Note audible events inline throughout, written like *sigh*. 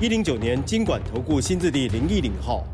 一零九年金管投顾新字第零一零号。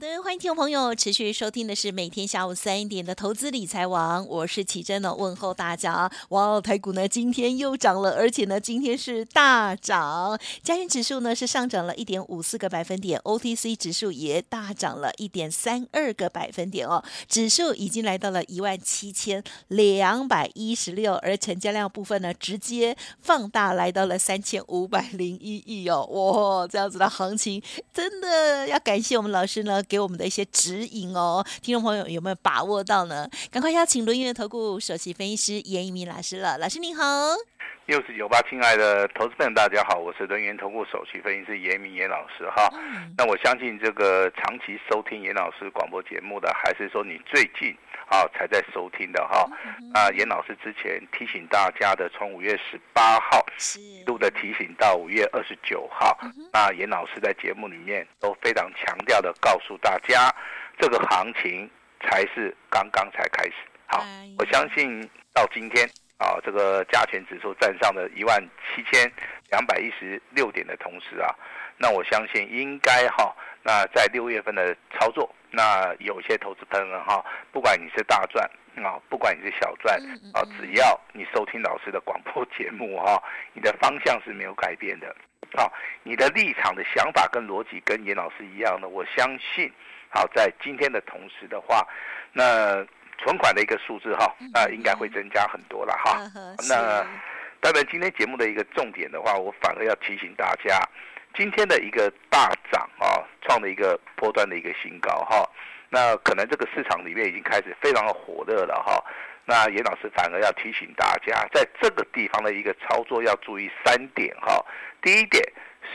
的，欢迎听众朋友持续收听的是每天下午三点的投资理财王，我是启珍呢，问候大家。哇，台股呢今天又涨了，而且呢今天是大涨，加权指数呢是上涨了一点五四个百分点，OTC 指数也大涨了一点三二个百分点哦，指数已经来到了一万七千两百一十六，而成交量部分呢直接放大来到了三千五百零一亿哦，哇，这样子的行情真的要感谢我们老师呢。给我们的一些指引哦，听众朋友有没有把握到呢？赶快邀请轮源投顾首席分析师严一鸣老师了。老师您好，六四九八，亲爱的投资朋友大家好，我是轮源投顾首席分析师严一民严老师哈。嗯、那我相信这个长期收听严老师广播节目的，还是说你最近？好，才在收听的哈。那严老师之前提醒大家的，从五月十八号一路的提醒到五月二十九号，那严老师在节目里面都非常强调的告诉大家，这个行情才是刚刚才开始。好，我相信到今天啊，这个加权指数站上了一万七千两百一十六点的同时啊，那我相信应该哈，那在六月份的操作。那有些投资朋友哈，不管你是大赚啊，不管你是小赚啊，只要你收听老师的广播节目哈，你的方向是没有改变的，好，你的立场的想法跟逻辑跟严老师一样的，我相信，好，在今天的同时的话，那存款的一个数字哈，那应该会增加很多了哈。那当然，今天节目的一个重点的话，我反而要提醒大家。今天的一个大涨啊，创了一个波段的一个新高哈，那可能这个市场里面已经开始非常的火热了哈。那严老师反而要提醒大家，在这个地方的一个操作要注意三点哈。第一点，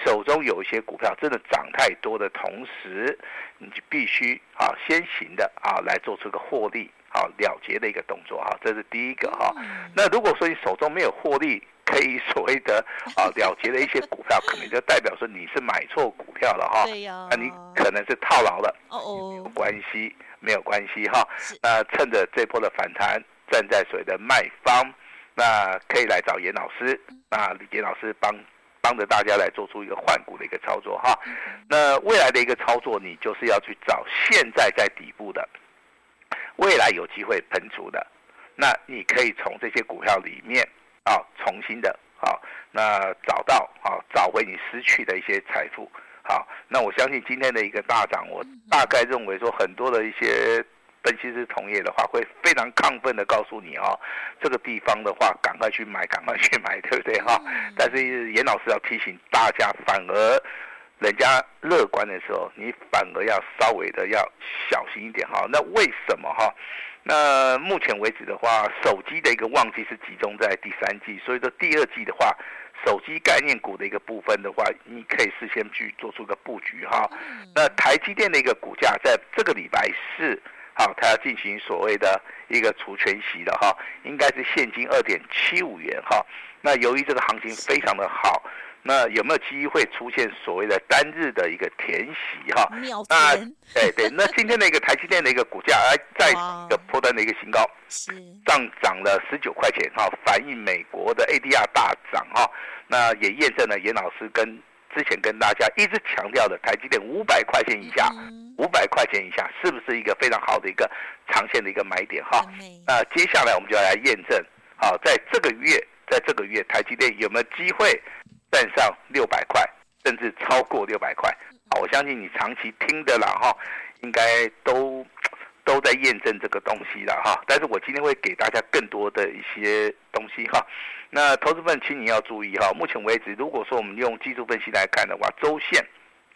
手中有一些股票真的涨太多的同时，你就必须啊先行的啊来做出个获利啊了结的一个动作哈，这是第一个哈。那如果说你手中没有获利，可以所谓的啊了结的一些股票，可能就代表说你是买错股票了哈。对呀。那你可能是套牢了。哦哦。没有关系，没有关系哈。那趁着这波的反弹，站在所谓的卖方，那可以来找严老师。那严老师帮帮着大家来做出一个换股的一个操作哈。那未来的一个操作，你就是要去找现在在底部的，未来有机会喷出的，那你可以从这些股票里面。啊，重新的啊，那找到啊，找回你失去的一些财富。好，那我相信今天的一个大涨，我大概认为说很多的一些分析师同业的话，会非常亢奋的告诉你哦，这个地方的话，赶快去买，赶快去买，*laughs* 对不对哈？但是严老师要提醒大家，反而人家乐观的时候，你反而要稍微的要小心一点哈。那为什么哈？那目前为止的话，手机的一个旺季是集中在第三季，所以说第二季的话，手机概念股的一个部分的话，你可以事先去做出个布局哈。那台积电的一个股价在这个礼拜四，好，它要进行所谓的一个除权息的哈，应该是现金二点七五元哈。那由于这个行情非常的好。那有没有机会出现所谓的单日的一个填息哈？那对对，那今天的一个台积电的一个股价，哎，在 *laughs* 一个波段的一个新高，上涨了十九块钱哈，反映美国的 ADR 大涨哈。那也验证了严老师跟之前跟大家一直强调的台积电五百块钱以下，五百块钱以下是不是一个非常好的一个长线的一个买点哈？那接下来我们就要来验证，好，在这个月，在这个月台积电有没有机会？站上六百块，甚至超过六百块，好，我相信你长期听的了哈，应该都都在验证这个东西了哈。但是我今天会给大家更多的一些东西哈。那投资分，请你要注意哈。目前为止，如果说我们用技术分析来看的话，周线，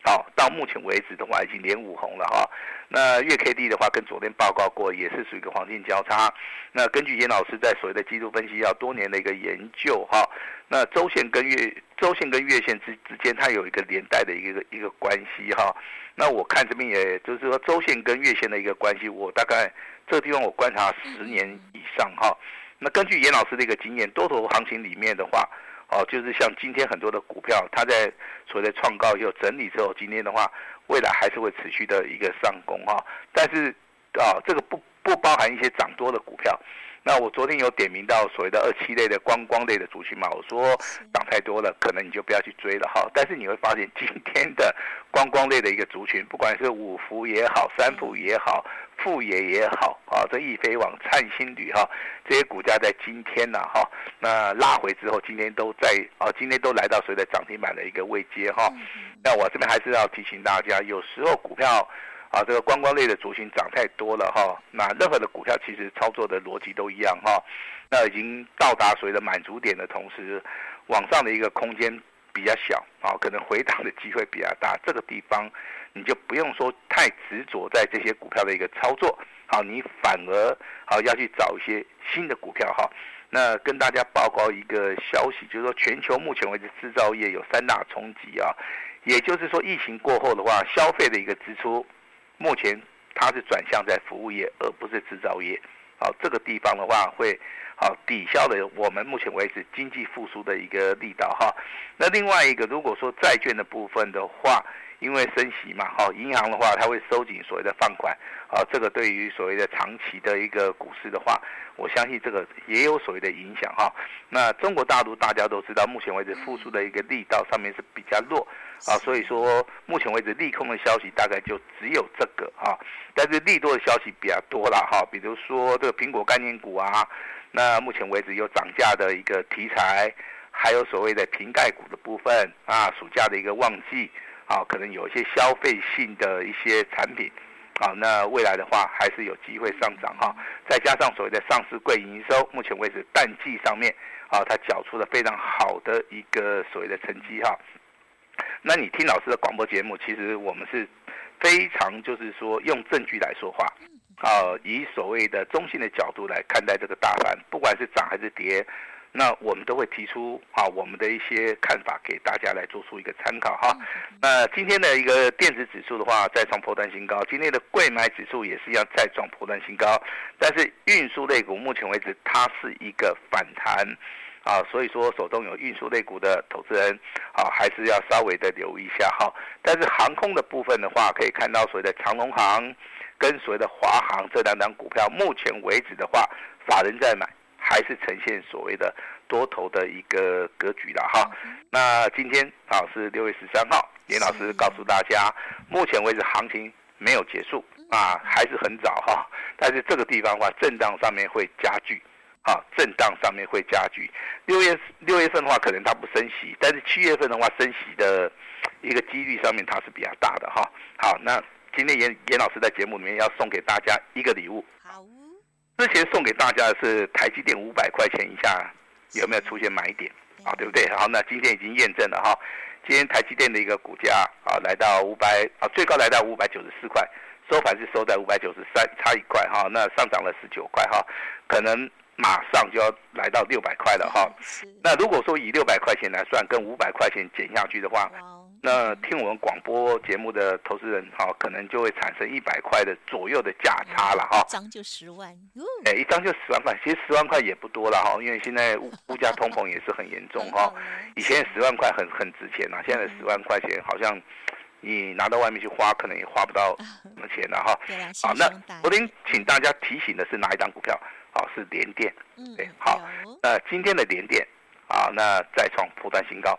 好，到目前为止的话已经连五红了哈。那月 K D 的话，跟昨天报告过，也是属于一个黄金交叉。那根据严老师在所谓的技术分析要多年的一个研究哈。那周线跟月周线跟月线之之间，它有一个连带的一个一个关系哈。那我看这边也就是说周线跟月线的一个关系，我大概这个地方我观察十年以上哈。那根据严老师的一个经验，多头行情里面的话，哦，就是像今天很多的股票，它在所谓的创高又整理之后，今天的话，未来还是会持续的一个上攻哈。但是啊，这个不不包含一些涨多的股票。那我昨天有点名到所谓的二七类的观光类的族群嘛，我说涨太多了，可能你就不要去追了哈。但是你会发现今天的观光类的一个族群，不管是五福也好，三福也好，富野也好啊，这易飞网、灿星旅哈，这些股价在今天呢哈，那拉回之后，今天都在啊，今天都来到所谓的涨停板的一个位阶哈。那我这边还是要提醒大家，有时候股票。啊，这个观光类的族群涨太多了哈，那任何的股票其实操作的逻辑都一样哈，那已经到达所谓的满足点的同时，往上的一个空间比较小啊，可能回档的机会比较大，这个地方你就不用说太执着在这些股票的一个操作，好，你反而好要去找一些新的股票哈。那跟大家报告一个消息，就是说全球目前为止制造业有三大冲击啊，也就是说疫情过后的话，消费的一个支出。目前它是转向在服务业，而不是制造业。好，这个地方的话会好抵消了我们目前为止经济复苏的一个力道哈。那另外一个，如果说债券的部分的话，因为升息嘛，哈，银行的话它会收紧所谓的放款，啊，这个对于所谓的长期的一个股市的话，我相信这个也有所谓的影响哈。那中国大陆大家都知道，目前为止复苏的一个力道上面是比较弱，啊，所以说目前为止利空的消息大概就只有这个哈，但是利多的消息比较多了哈，比如说这个苹果概念股啊，那目前为止有涨价的一个题材，还有所谓的瓶盖股的部分啊，暑假的一个旺季。啊，可能有一些消费性的一些产品，啊，那未来的话还是有机会上涨哈。再加上所谓的上市柜营收，目前为止淡季上面，啊，它缴出了非常好的一个所谓的成绩哈。那你听老师的广播节目，其实我们是非常就是说用证据来说话，啊，以所谓的中性的角度来看待这个大盘，不管是涨还是跌。那我们都会提出啊，我们的一些看法给大家来做出一个参考哈。那今天的一个电子指数的话，再创破断新高。今天的贵买指数也是要再创破断新高。但是运输类股目前为止它是一个反弹啊，所以说手中有运输类股的投资人啊，还是要稍微的留意一下哈。但是航空的部分的话，可以看到所谓的长龙航跟所谓的华航这两档股票，目前为止的话，法人在买。还是呈现所谓的多头的一个格局了哈。那今天啊是六月十三号，严老师告诉大家，目前为止行情没有结束啊，还是很早哈。但是这个地方的话，震荡上面会加剧，啊，震荡上面会加剧。六月六月份的话，可能它不升息，但是七月份的话，升息的一个几率上面它是比较大的哈。好，那今天严严老师在节目里面要送给大家一个礼物。好之前送给大家的是台积电五百块钱以下有没有出现买点啊？对不对？好，那今天已经验证了哈。今天台积电的一个股价啊，来到五百啊，最高来到五百九十四块，收盘是收在五百九十三，差一块哈。那上涨了十九块哈，可能马上就要来到六百块了哈。那如果说以六百块钱来算，跟五百块钱减下去的话。那听我们广播节目的投资人哈，可能就会产生一百块的左右的价差了哈。一张就十万，哎，一张就十万块，其实十万块也不多了哈，因为现在物 *laughs* 物价通膨也是很严重哈。以前十万块很很值钱呐，现在十万块钱好像你拿到外面去花，可能也花不到什么钱了哈。好，那昨天请大家提醒的是哪一张股票？好，是联电。嗯，对，好，那今天的联电啊，那再创破断新高。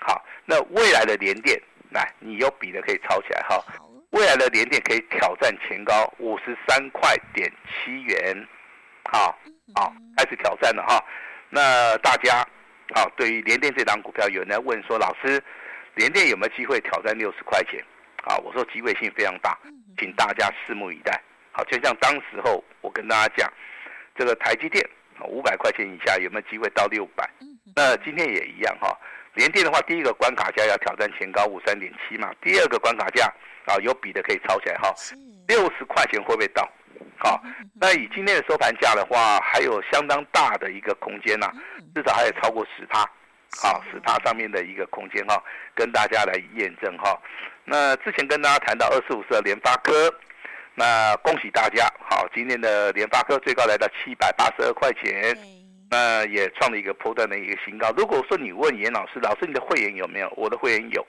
好，那未来的联电，来，你有笔的可以抄起来哈。未来的联电可以挑战前高五十三块点七元，好，好，开始挑战了哈。那大家，好，对于联电这档股票，有人在问说，老师，联电有没有机会挑战六十块钱？啊，我说机会性非常大，请大家拭目以待。好，就像当时候我跟大家讲，这个台积电五百块钱以下有没有机会到六百？那今天也一样哈。联电的话，第一个关卡价要挑战前高五三点七嘛，第二个关卡价啊，有比的可以抄起来哈，六十块钱会不会到？好，那以今天的收盘价的话，还有相当大的一个空间呐、啊，至少还有超过十趴，好十趴上面的一个空间哈，跟大家来验证哈。那之前跟大家谈到二四五四的联发科，那恭喜大家，好，今天的联发科最高来到七百八十二块钱，那也创了一个波段的一个新高。如果说你问严老师，老师你的会员有没有？我的会员有。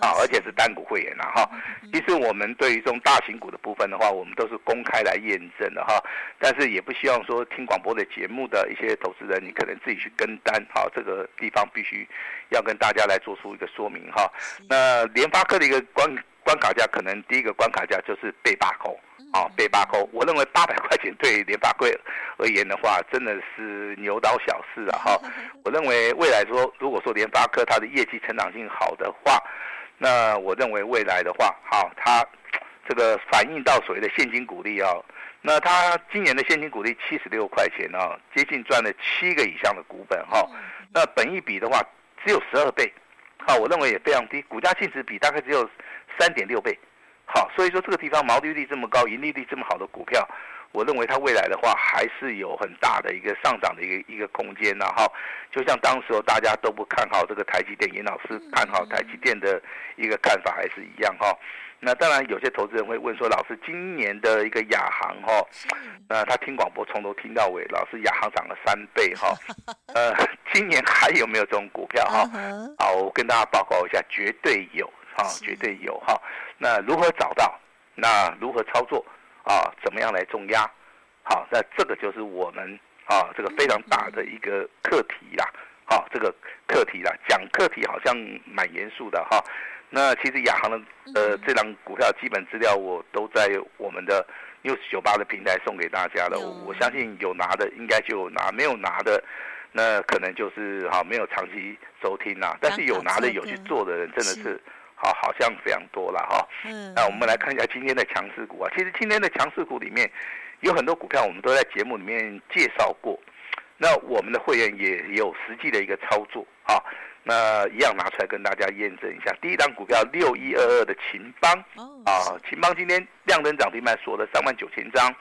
啊，而且是单股会员了哈。其实我们对于这种大型股的部分的话，我们都是公开来验证的哈。但是也不希望说听广播的节目的一些投资人，你可能自己去跟单哈。这个地方必须要跟大家来做出一个说明哈。那联发科的一个关关卡价，可能第一个关卡价就是被罢扣。啊，被罢扣，我认为八百块钱对联发科而言的话，真的是牛刀小试啊！哈，*laughs* 我认为未来说，如果说联发科它的业绩成长性好的话，那我认为未来的话，好，它这个反映到所谓的现金股利啊，那它今年的现金股利七十六块钱啊，接近赚了七个以上的股本哈，那本一比的话只有十二倍，好，我认为也非常低，股价净值比大概只有三点六倍。好，所以说这个地方毛利率这么高，盈利率这么好的股票，我认为它未来的话还是有很大的一个上涨的一个一个空间的哈。就像当时候大家都不看好这个台积电，尹老师看好台积电的一个看法还是一样哈。那当然有些投资人会问说，老师今年的一个亚航哈，那他听广播从头听到尾，老师亚航涨了三倍哈，*laughs* 呃，今年还有没有这种股票哈？好，我跟大家报告一下，绝对有。啊，绝对有哈。那如何找到？那如何操作？啊，怎么样来重压？好，那这个就是我们啊，这个非常大的一个课题啦。好，这个课题啦，讲课题好像蛮严肃的哈。那其实亚航的呃这张股票基本资料我都在我们的 News 九八的平台送给大家了。我相信有拿的应该就有拿，没有拿的。那可能就是哈没有长期收听呐。但是有拿的有去做的人真的是。好，好像非常多了哈。嗯，那我们来看一下今天的强势股啊。其实今天的强势股里面有很多股票，我们都在节目里面介绍过。那我们的会员也有实际的一个操作啊。那一样拿出来跟大家验证一下。第一档股票六一二二的秦邦啊，秦邦今天亮灯涨停板锁了三万九千张。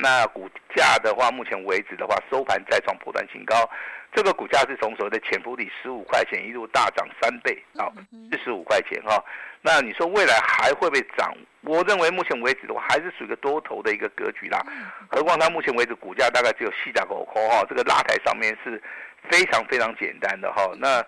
那股价的话，目前为止的话，收盘再创波段新高。这个股价是从所谓的潜伏底十五块钱一路大涨三倍啊，四十五块钱哈。那你说未来还会不会涨？我认为目前为止的话，还是属于一个多头的一个格局啦。何况它目前为止股价大概只有四十五块哈，这个拉抬上面是非常非常简单的哈。那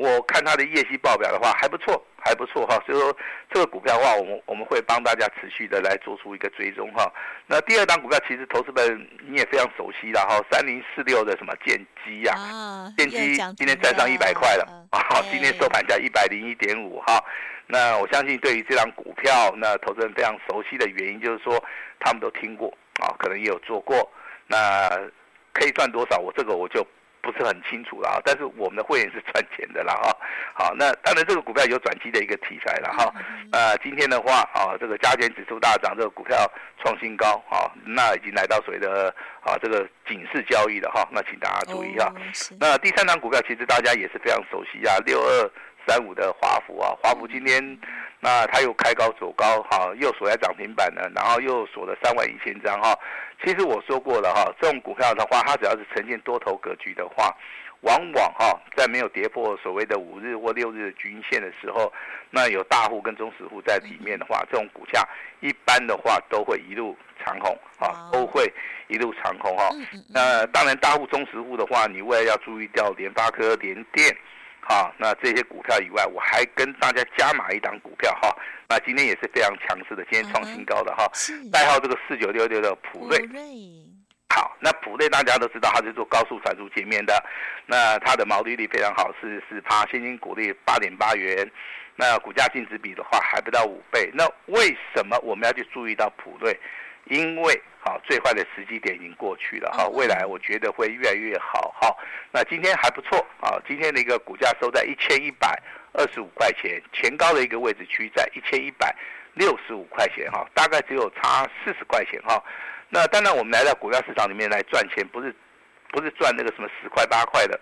我看它的业绩报表的话还不错，还不错哈。所以说这个股票的话，我们我们会帮大家持续的来做出一个追踪哈。那第二档股票其实投资本你也非常熟悉的哈，三零四六的什么建机呀？建机今天站上一百块了啊，今天收盘价一百零一点五哈。那我相信对于这档股票，那投资人非常熟悉的原因就是说他们都听过啊，可能也有做过。那可以赚多少？我这个我就。不是很清楚了啊，但是我们的会员是赚钱的了哈。好，那当然这个股票有转机的一个题材了哈。呃，今天的话啊，这个加权指数大涨，这个股票创新高啊，那已经来到所谓的啊这个警示交易了哈。那请大家注意哈。那第三档股票其实大家也是非常熟悉啊，六二三五的华孚啊，华孚今天那它又开高走高哈，又锁在涨停板了，然后又锁了三万一千张哈。其实我说过了哈，这种股票的话，它只要是呈现多头格局的话，往往哈在没有跌破所谓的五日或六日的均线的时候，那有大户跟中实户在里面的话，这种股价一般的话都会一路长红啊，都会一路长红哈。那当然大户中实户的话，你未来要注意掉联发科、联电。啊，那这些股票以外，我还跟大家加码一档股票哈。那今天也是非常强势的，今天创新高的哈。代号这个四九六六的普瑞。好，那普瑞大家都知道，它是做高速传输界面的。那它的毛利率非常好，是四趴，现金股利八点八元。那股价净值比的话还不到五倍。那为什么我们要去注意到普瑞？因为好，最坏的时机点已经过去了哈，未来我觉得会越来越好哈。那今天还不错啊，今天的一个股价收在一千一百二十五块钱，前高的一个位置区在一千一百六十五块钱哈，大概只有差四十块钱哈。那当然我们来到股票市场里面来赚钱，不是不是赚那个什么十块八块的。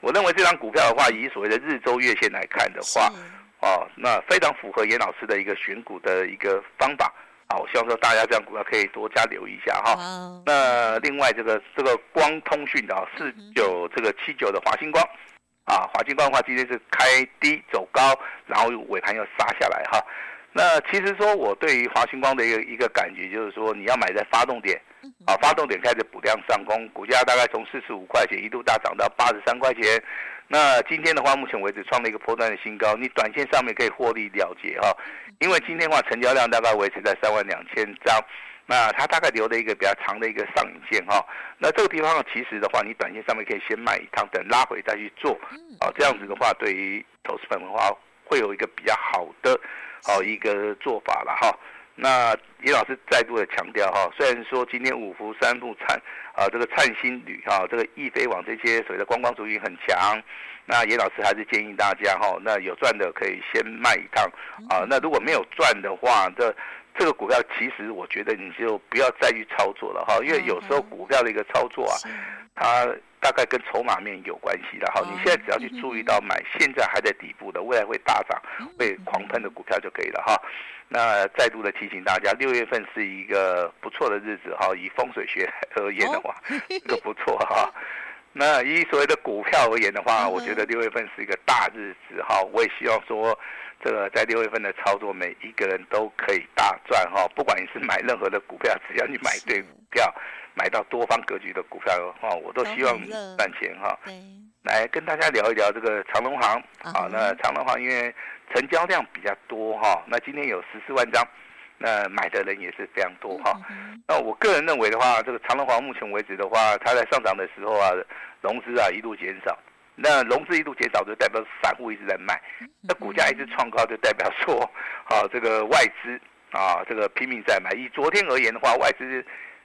我认为这张股票的话，以所谓的日周月线来看的话，哦，那非常符合严老师的一个选股的一个方法。好，我希望说大家这样股票可以多加留意一下哈。那另外这个这个光通讯的啊，四九这个七九的华星光，啊，华星光的话今天是开低走高，然后尾盘又杀下来哈。那其实说我对于华星光的一个一个感觉就是说，你要买在发动点，啊，发动点开始补量上攻，股价大概从四十五块钱一度大涨到八十三块钱。那今天的话，目前为止创了一个波段的新高，你短线上面可以获利了结哈，因为今天的话成交量大概维持在三万两千张。那它大概留了一个比较长的一个上影线哈，那这个地方其实的话，你短线上面可以先卖一趟，等拉回再去做，啊，这样子的话，对于投资本的话，会有一个比较好的，好一个做法了哈。那严老师再度的强调哈，虽然说今天五福三富灿啊，这个灿星旅哈，这个易飞网这些所谓的观光族群很强，那严老师还是建议大家哈，那有赚的可以先卖一趟啊，那如果没有赚的话，这这个股票其实我觉得你就不要再去操作了哈，因为有时候股票的一个操作啊，它大概跟筹码面有关系的哈。你现在只要去注意到买现在还在底部的，未来会大涨、会狂喷的股票就可以了哈。那再度的提醒大家，六月份是一个不错的日子哈。以风水学而言的话，这个不错哈。*laughs* 那以所谓的股票而言的话，我觉得六月份是一个大日子哈。我也希望说。这个在六月份的操作，每一个人都可以大赚哈！不管你是买任何的股票，只要你买对股票，买到多方格局的股票的话，我都希望你赚钱哈。来跟大家聊一聊这个长隆行啊，那长隆行因为成交量比较多哈，那今天有十四万张，那买的人也是非常多哈。那我个人认为的话，这个长隆行目前为止的话，它在上涨的时候啊，融资啊一路减少。那融资一度减少，就代表散户一直在卖；那股价一直创高，就代表说，啊，这个外资啊，这个拼命在买。以昨天而言的话，外资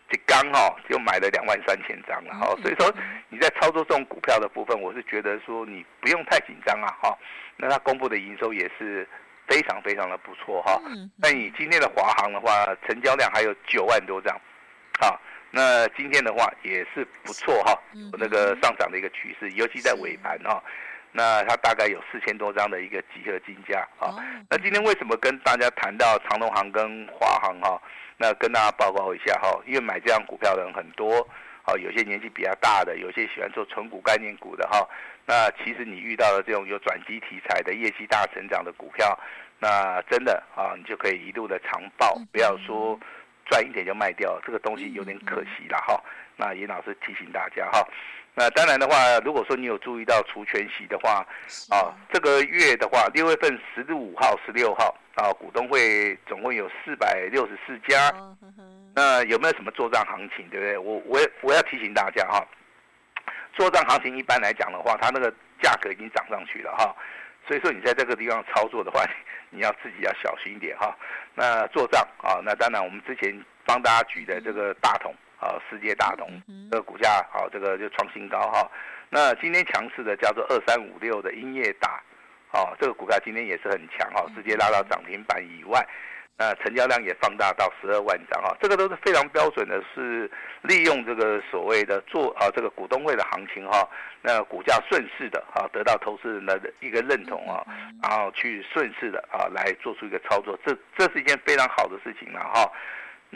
这刚哈就买了两万三千张了哈。所以说你在操作这种股票的部分，我是觉得说你不用太紧张啊哈。那它公布的营收也是非常非常的不错哈。那你今天的华航的话，成交量还有九万多张，好。那今天的话也是不错哈，有那个上涨的一个趋势，尤其在尾盘哈，那它大概有四千多张的一个集合竞价啊。那今天为什么跟大家谈到长隆航跟华航哈？那跟大家报告一下哈，因为买这样股票的人很多，有些年纪比较大的，有些喜欢做纯股概念股的哈。那其实你遇到了这种有转机题材的业绩大成长的股票，那真的啊，你就可以一路的长报，不要说。赚一点就卖掉，这个东西有点可惜了哈。那严老师提醒大家哈。那当然的话，如果说你有注意到除权息的话，啊，这个月的话，六月份十五号、十六号啊，股东会总共有四百六十四家。那有没有什么做账行情，对不对？我我我要提醒大家哈，做账行情一般来讲的话，它那个价格已经涨上去了哈。所以说你在这个地方操作的话，*laughs* 你要自己要小心一点哈。那做账啊，那当然我们之前帮大家举的这个大同啊，世界大同这个股价好，这个就创新高哈。那今天强势的叫做二三五六的英业达，哦，这个股价今天也是很强哈，直接拉到涨停板以外。那成交量也放大到十二万张哈，这个都是非常标准的，是利用这个所谓的做啊这个股东会的行情哈，那股价顺势的啊得到投资人的一个认同啊，然后去顺势的啊来做出一个操作，这这是一件非常好的事情了哈。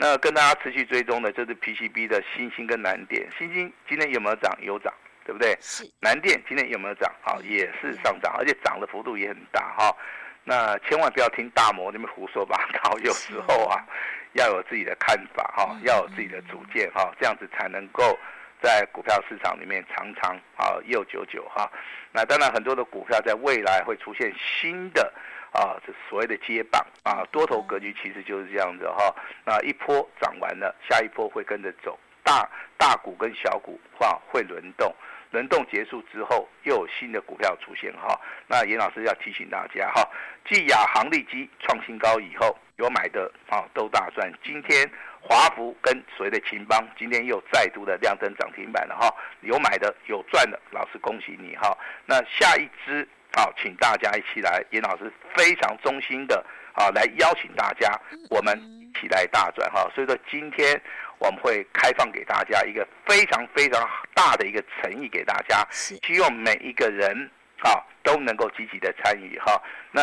那跟大家持续追踪的就是 PCB 的新兴跟南电，新兴今天有没有涨？有涨，对不对？是。南电今天有没有涨？好，也是上涨，而且涨的幅度也很大哈。那千万不要听大摩那边胡说八道，*laughs* 有时候啊，要有自己的看法哈，要有自己的主见哈，这样子才能够在股票市场里面常常啊又久久哈。那当然很多的股票在未来会出现新的啊，这所谓的接棒啊，多头格局其实就是这样子哈。那一波涨完了，下一波会跟着走，大大股跟小股话会轮动。轮动结束之后，又有新的股票出现哈。那严老师要提醒大家哈，继亚航力基创新高以后，有买的啊都大赚。今天华孚跟所谓的勤邦，今天又再度的亮灯涨停板了哈。有买的有赚的，老师恭喜你哈。那下一支啊，请大家一起来，严老师非常衷心的啊来邀请大家，我们一起来大赚哈。所以说今天。我们会开放给大家一个非常非常大的一个诚意给大家，希望每一个人啊都能够积极的参与哈。那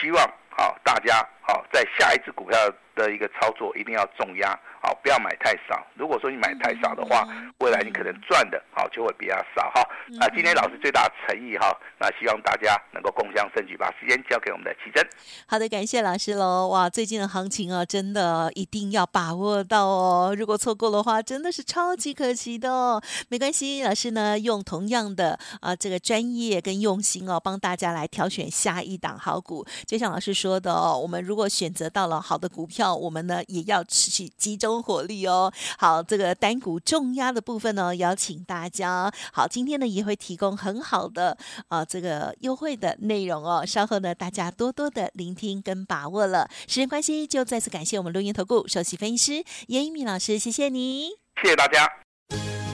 希望啊大家好，在下一只股票的一个操作一定要重压，好，不要买太少。如果说你买太少的话，未来你可能赚的，好就会比较少哈。那，今天老师最大的诚意哈，那希望大家能够共襄盛举，把时间交给我们的奇珍。好的，感谢老师喽。哇，最近的行情啊，真的一定要把握到哦。如果错过的话，真的是超级可惜的哦。没关系，老师呢用同样的啊这个专业跟用心哦，帮大家来挑选下一档好股。就像老师说的哦，我们如如果选择到了好的股票，我们呢也要持续集中火力哦。好，这个单股重压的部分呢，邀请大家。好，今天呢也会提供很好的啊、呃、这个优惠的内容哦。稍后呢，大家多多的聆听跟把握了。时间关系，就再次感谢我们录音投顾首席分析师严一敏老师，谢谢你，谢谢大家。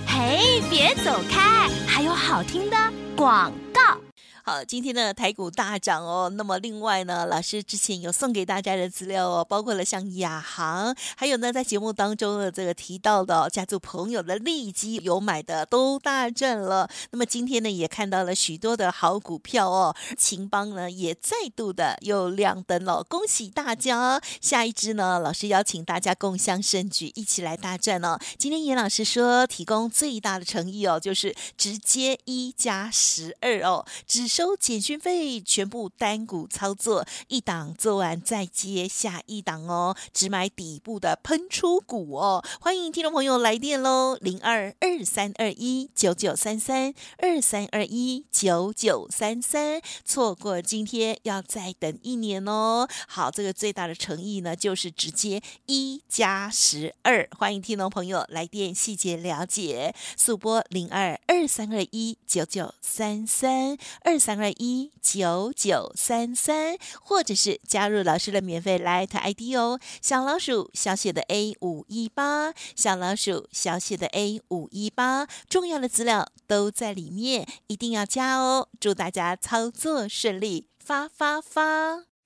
嘿，别走开，还有好听的广告。好，今天的台股大涨哦。那么另外呢，老师之前有送给大家的资料哦，包括了像亚航，还有呢在节目当中的这个提到的家族朋友的利基有买的都大赚了。那么今天呢也看到了许多的好股票哦，勤邦呢也再度的又亮灯了，恭喜大家！下一支呢，老师邀请大家共襄盛举，一起来大赚哦。今天严老师说提供最大的诚意哦，就是直接一加十二哦，只。收简讯费，全部单股操作，一档做完再接下一档哦，只买底部的喷出股哦。欢迎听众朋友来电喽，零二二三二一九九三三二三二一九九三三，错过今天要再等一年哦。好，这个最大的诚意呢，就是直接一加十二，欢迎听众朋友来电细节了解，速拨零二二三二一九九三三二。三二一九九三三，或者是加入老师的免费来特 ID 哦，小老鼠小写的 A 五一八，小老鼠小写的 A 五一八，重要的资料都在里面，一定要加哦！祝大家操作顺利，发发发！